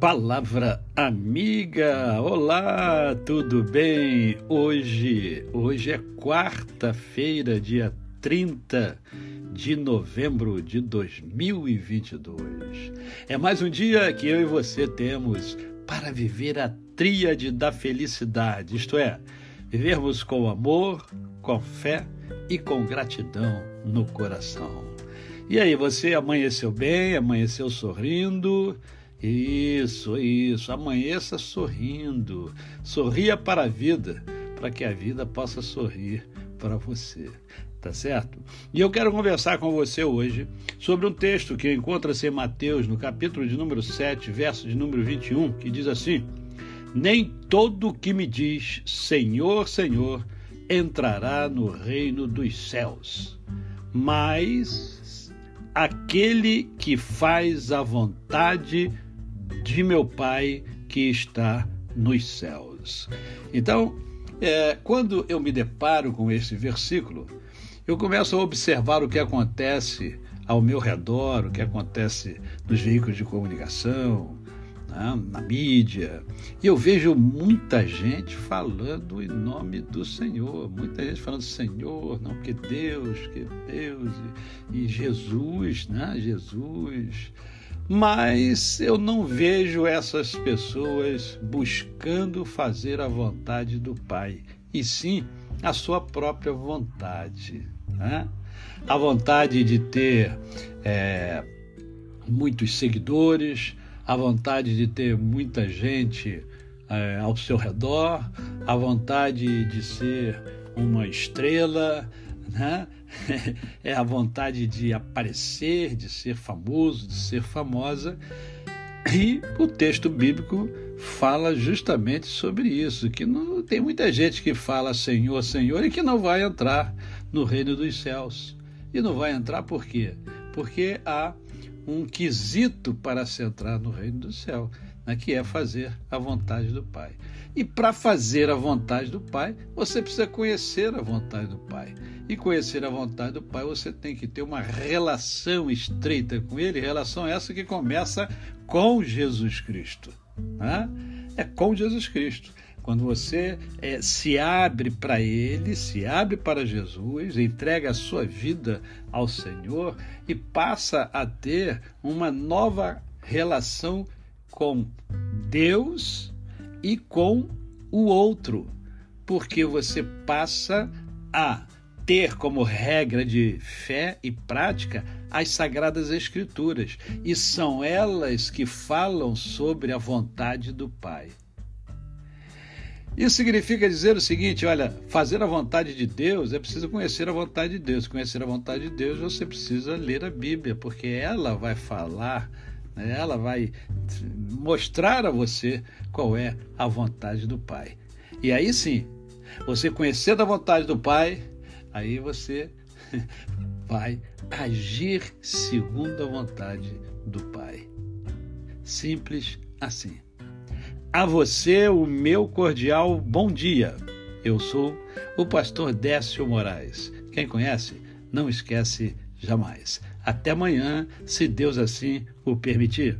Palavra amiga, olá, tudo bem? Hoje, hoje é quarta-feira, dia 30 de novembro de 2022. É mais um dia que eu e você temos para viver a tríade da felicidade, isto é, vivermos com amor, com fé e com gratidão no coração. E aí, você amanheceu bem, amanheceu sorrindo? Isso, isso. Amanheça sorrindo. Sorria para a vida, para que a vida possa sorrir para você. Tá certo? E eu quero conversar com você hoje sobre um texto que encontra-se em Mateus, no capítulo de número 7, verso de número 21, que diz assim: Nem todo que me diz Senhor, Senhor entrará no reino dos céus, mas aquele que faz a vontade de meu Pai que está nos céus. Então, é, quando eu me deparo com esse versículo, eu começo a observar o que acontece ao meu redor, o que acontece nos veículos de comunicação, né, na mídia, e eu vejo muita gente falando em nome do Senhor, muita gente falando Senhor, não que Deus, que Deus e, e Jesus, né? Jesus mas eu não vejo essas pessoas buscando fazer a vontade do Pai, e sim a sua própria vontade. Né? A vontade de ter é, muitos seguidores, a vontade de ter muita gente é, ao seu redor, a vontade de ser uma estrela, né? é a vontade de aparecer, de ser famoso, de ser famosa. E o texto bíblico fala justamente sobre isso, que não, tem muita gente que fala Senhor, Senhor e que não vai entrar no reino dos céus. E não vai entrar por quê? Porque há um quesito para se entrar no reino do céu, né, que é fazer a vontade do Pai. E para fazer a vontade do Pai, você precisa conhecer a vontade do Pai. E conhecer a vontade do Pai, você tem que ter uma relação estreita com Ele, relação essa que começa com Jesus Cristo. Né? É com Jesus Cristo. Quando você é, se abre para Ele, se abre para Jesus, entrega a sua vida ao Senhor e passa a ter uma nova relação com Deus e com o outro, porque você passa a ter como regra de fé e prática as Sagradas Escrituras, e são elas que falam sobre a vontade do Pai. Isso significa dizer o seguinte: olha, fazer a vontade de Deus é preciso conhecer a vontade de Deus. Conhecer a vontade de Deus, você precisa ler a Bíblia, porque ela vai falar, ela vai mostrar a você qual é a vontade do Pai. E aí sim, você conhecendo a vontade do Pai, aí você vai agir segundo a vontade do Pai. Simples assim. A você o meu cordial bom dia. Eu sou o pastor Décio Moraes. Quem conhece, não esquece jamais. Até amanhã, se Deus assim o permitir.